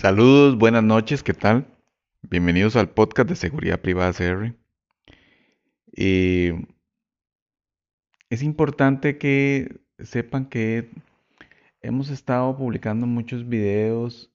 Saludos, buenas noches, ¿qué tal? Bienvenidos al podcast de Seguridad Privada CR. Eh, es importante que sepan que hemos estado publicando muchos videos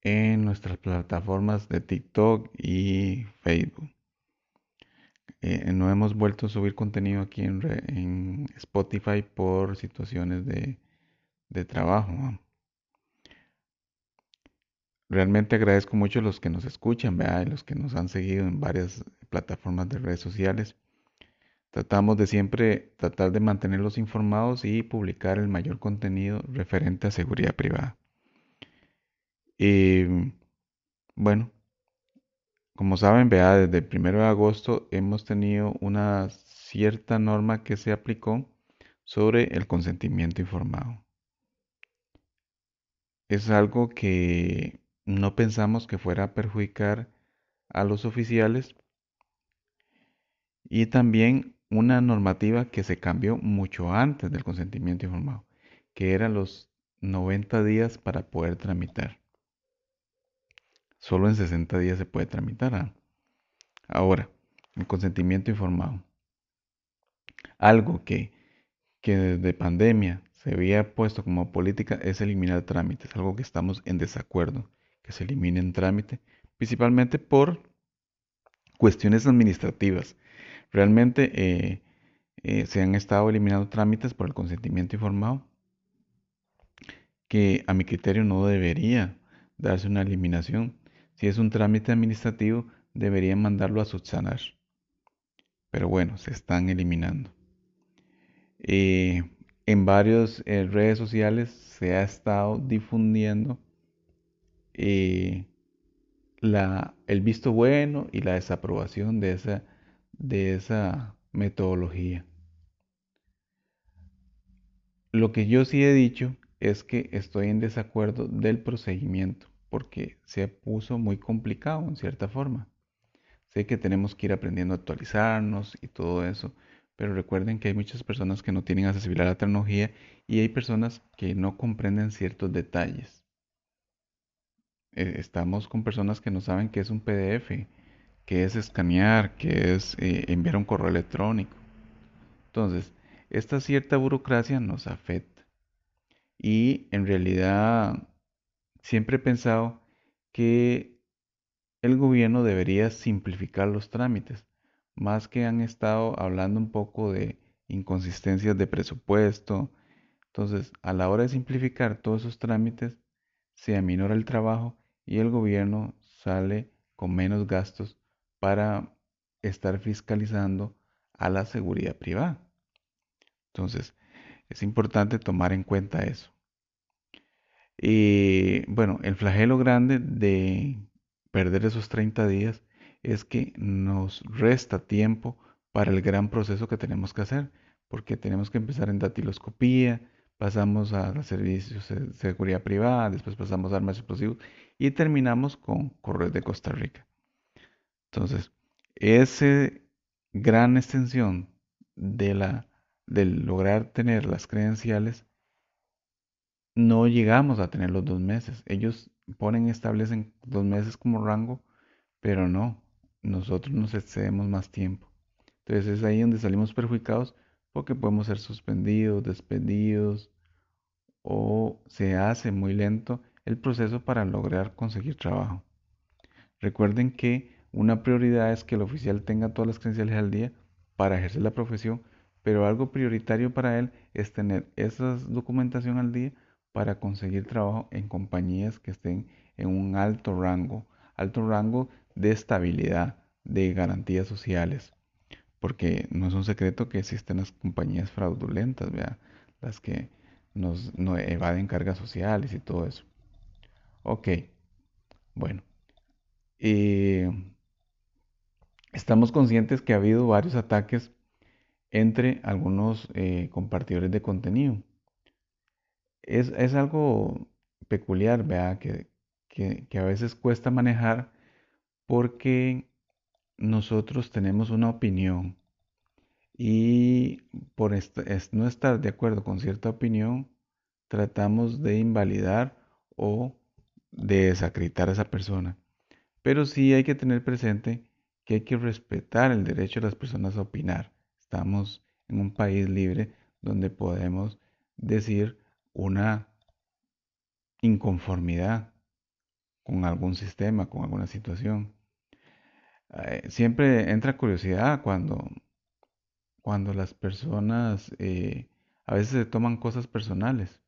en nuestras plataformas de TikTok y Facebook. Eh, no hemos vuelto a subir contenido aquí en, Spotify por situaciones de, trabajo. Realmente agradezco mucho a los que nos escuchan, y los que nos han seguido en varias plataformas de redes sociales. Tratamos de siempre tratar de mantenerlos informados y publicar el mayor contenido referente a seguridad privada. Y bueno, como saben, vea, desde el 1 de agosto hemos tenido una cierta norma que se aplicó sobre el consentimiento informado. Es algo que no pensamos que fuera a perjudicar a los oficiales y también una normativa que se cambió mucho antes del consentimiento informado, que eran los 90 días para poder tramitar. Solo en 60 días se puede tramitar. ¿ah? Ahora, el consentimiento informado. Algo que, que desde pandemia se había puesto como política es eliminar trámites, algo que estamos en desacuerdo que se eliminen trámite, principalmente por cuestiones administrativas. Realmente eh, eh, se han estado eliminando trámites por el consentimiento informado, que a mi criterio no debería darse una eliminación. Si es un trámite administrativo, debería mandarlo a subsanar. Pero bueno, se están eliminando. Eh, en varias redes sociales se ha estado difundiendo eh, la, el visto bueno y la desaprobación de esa, de esa metodología. Lo que yo sí he dicho es que estoy en desacuerdo del procedimiento porque se puso muy complicado en cierta forma. Sé que tenemos que ir aprendiendo a actualizarnos y todo eso, pero recuerden que hay muchas personas que no tienen accesibilidad a la tecnología y hay personas que no comprenden ciertos detalles. Eh, estamos con personas que no saben qué es un PDF, qué es escanear, qué es eh, enviar un correo electrónico. Entonces, esta cierta burocracia nos afecta. Y en realidad siempre he pensado que el gobierno debería simplificar los trámites, más que han estado hablando un poco de inconsistencias de presupuesto. Entonces, a la hora de simplificar todos esos trámites, se aminora el trabajo y el gobierno sale con menos gastos para estar fiscalizando a la seguridad privada. Entonces, es importante tomar en cuenta eso. Y bueno, el flagelo grande de perder esos 30 días es que nos resta tiempo para el gran proceso que tenemos que hacer, porque tenemos que empezar en datiloscopía, pasamos a los servicios de seguridad privada, después pasamos a armas explosivos y terminamos con Correos de Costa Rica. Entonces, esa gran extensión de la del lograr tener las credenciales no llegamos a tener los dos meses. Ellos ponen, establecen dos meses como rango, pero no, nosotros nos excedemos más tiempo. Entonces es ahí donde salimos perjudicados porque podemos ser suspendidos, despedidos o se hace muy lento el proceso para lograr conseguir trabajo. Recuerden que una prioridad es que el oficial tenga todas las credenciales al día para ejercer la profesión, pero algo prioritario para él es tener esa documentación al día para conseguir trabajo en compañías que estén en un alto rango, alto rango de estabilidad, de garantías sociales porque no es un secreto que existen las compañías fraudulentas, las que nos, evaden cargas sociales y todo eso. Ok, bueno. Estamos conscientes que ha habido varios ataques entre algunos eh, compartidores de contenido. Es, algo peculiar, vea, que, que a veces cuesta manejar porque nosotros tenemos una opinión y por no estar de acuerdo con cierta opinión, tratamos de invalidar o de desacreditar a esa persona. Pero sí hay que tener presente que hay que respetar el derecho de las personas a opinar. Estamos en un país libre donde podemos decir una inconformidad con algún sistema, con alguna situación. Eh, siempre entra curiosidad cuando, cuando las personas eh, a veces se toman cosas personales.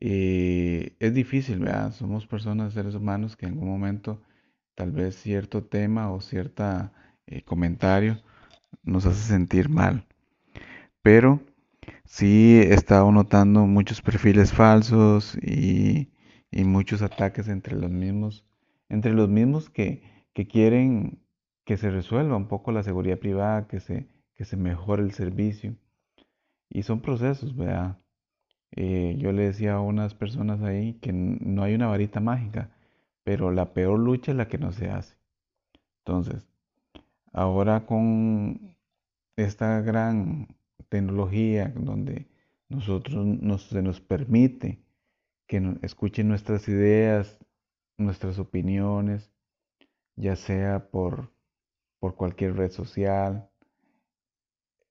Eh, es difícil, ¿verdad? Somos personas, seres humanos, que en algún momento tal vez cierto tema o cierto comentario nos hace sentir mal. Pero sí he estado notando muchos perfiles falsos y, muchos ataques entre los mismos, entre los mismos que, quieren que se resuelva un poco la seguridad privada, que se, que se mejore el servicio. Y son procesos, ¿verdad? Eh, yo le decía a unas personas ahí que no hay una varita mágica, pero la peor lucha es la que no se hace. Entonces, ahora con esta gran tecnología donde nosotros se nos permite que escuchen nuestras ideas, nuestras opiniones, ya sea por, por cualquier red social.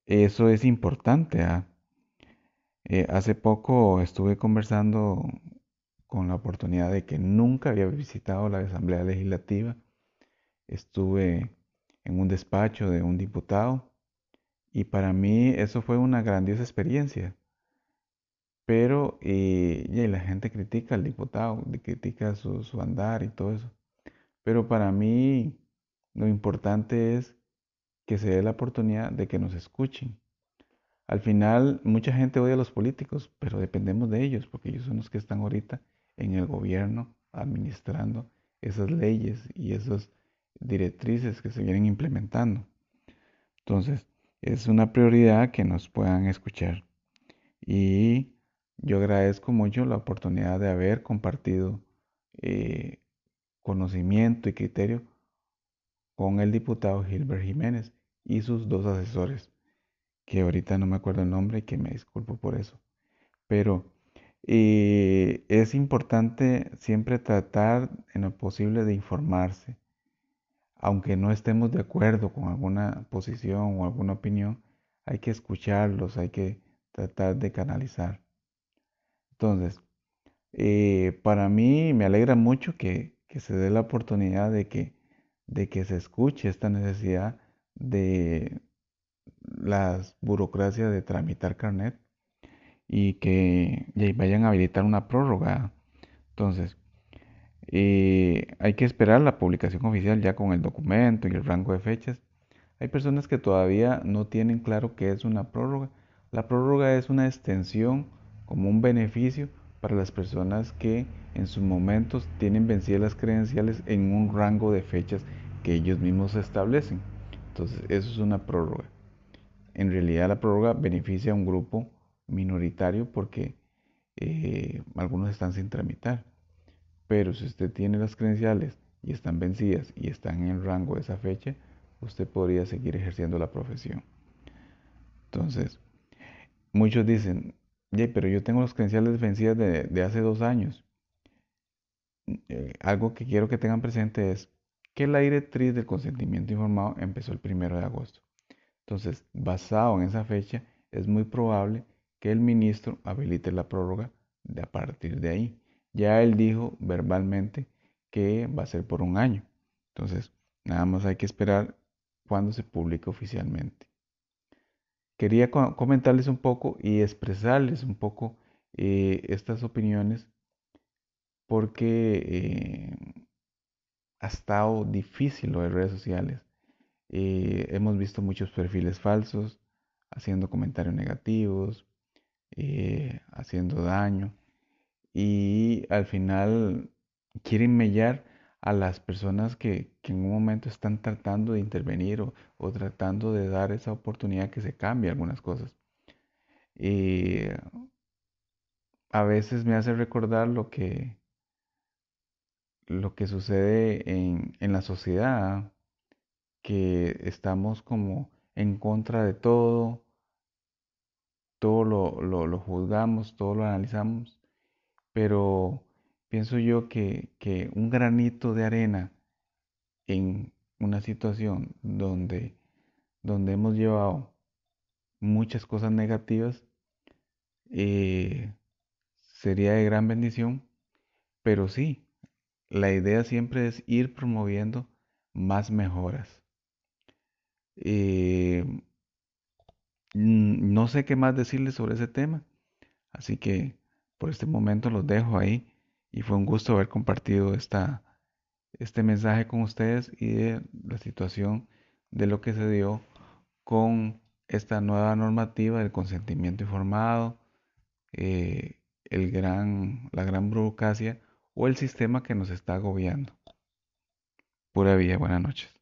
Eso es importante. ¿ah? Eh, hace poco estuve conversando con la oportunidad de que nunca había visitado la Asamblea Legislativa. Estuve en un despacho de un diputado y para mí eso fue una grandiosa experiencia. Pero y la gente critica al diputado, critica su, su andar y todo eso. Pero para mí lo importante es que se dé la oportunidad de que nos escuchen. Al final, mucha gente odia a los políticos, pero dependemos de ellos, porque ellos son los que están ahorita en el gobierno administrando esas leyes y esas directrices que se vienen implementando. Entonces, es una prioridad que nos puedan escuchar. Y yo agradezco mucho la oportunidad de haber compartido eh, conocimiento y criterio con el diputado Gilbert Jiménez y sus dos asesores, que ahorita no me acuerdo el nombre y que me disculpo por eso. Pero eh, es importante siempre tratar en lo posible de informarse aunque no estemos de acuerdo con alguna posición o alguna opinión, hay que escucharlos, hay que tratar de canalizar. Entonces, eh, para mí me alegra mucho que, se dé la oportunidad de que, de que se escuche esta necesidad de las burocracias de tramitar carnet y que vayan a habilitar una prórroga. Entonces, eh, hay que esperar la publicación oficial ya con el documento y el rango de fechas. Hay personas que todavía no tienen claro qué es una prórroga. La prórroga es una extensión como un beneficio para las personas que en sus momentos tienen vencidas las credenciales en un rango de fechas que ellos mismos establecen. Entonces, eso es una prórroga. En realidad, la prórroga beneficia a un grupo minoritario porque eh, algunos están sin tramitar. Pero si usted tiene las credenciales y están vencidas y están en el rango de esa fecha, usted podría seguir ejerciendo la profesión. Entonces, muchos dicen, pero yo tengo las credenciales vencidas de, hace dos años. Eh, algo que quiero que tengan presente es que la directriz del consentimiento informado empezó el primero de agosto. Entonces, basado en esa fecha, es muy probable que el ministro habilite la prórroga de a partir de ahí. Ya él dijo verbalmente que va a ser por un año. Entonces, nada más hay que esperar cuando se publique oficialmente. Quería comentarles un poco y expresarles un poco eh, estas opiniones porque eh, ha estado difícil lo de redes sociales. Eh, hemos visto muchos perfiles falsos, haciendo comentarios negativos, haciendo daño y al final quieren mellar a las personas que, en un momento están tratando de intervenir o, tratando de dar esa oportunidad que se cambie algunas cosas. Y a veces me hace recordar lo que, lo que sucede en, la sociedad, que estamos como en contra de todo, todo lo, lo juzgamos, todo lo analizamos pero pienso yo que, que un granito de arena en una situación donde, donde hemos llevado muchas cosas negativas, eh, sería de gran bendición, pero sí, la idea siempre es ir promoviendo más mejoras. Eh, no sé qué más decirles sobre ese tema, así que por este momento los dejo ahí y fue un gusto haber compartido esta, este mensaje con ustedes y de la situación de lo que se dio con esta nueva normativa del consentimiento informado, eh, el gran, la gran burocracia o el sistema que nos está agobiando. Pura vida, buenas noches.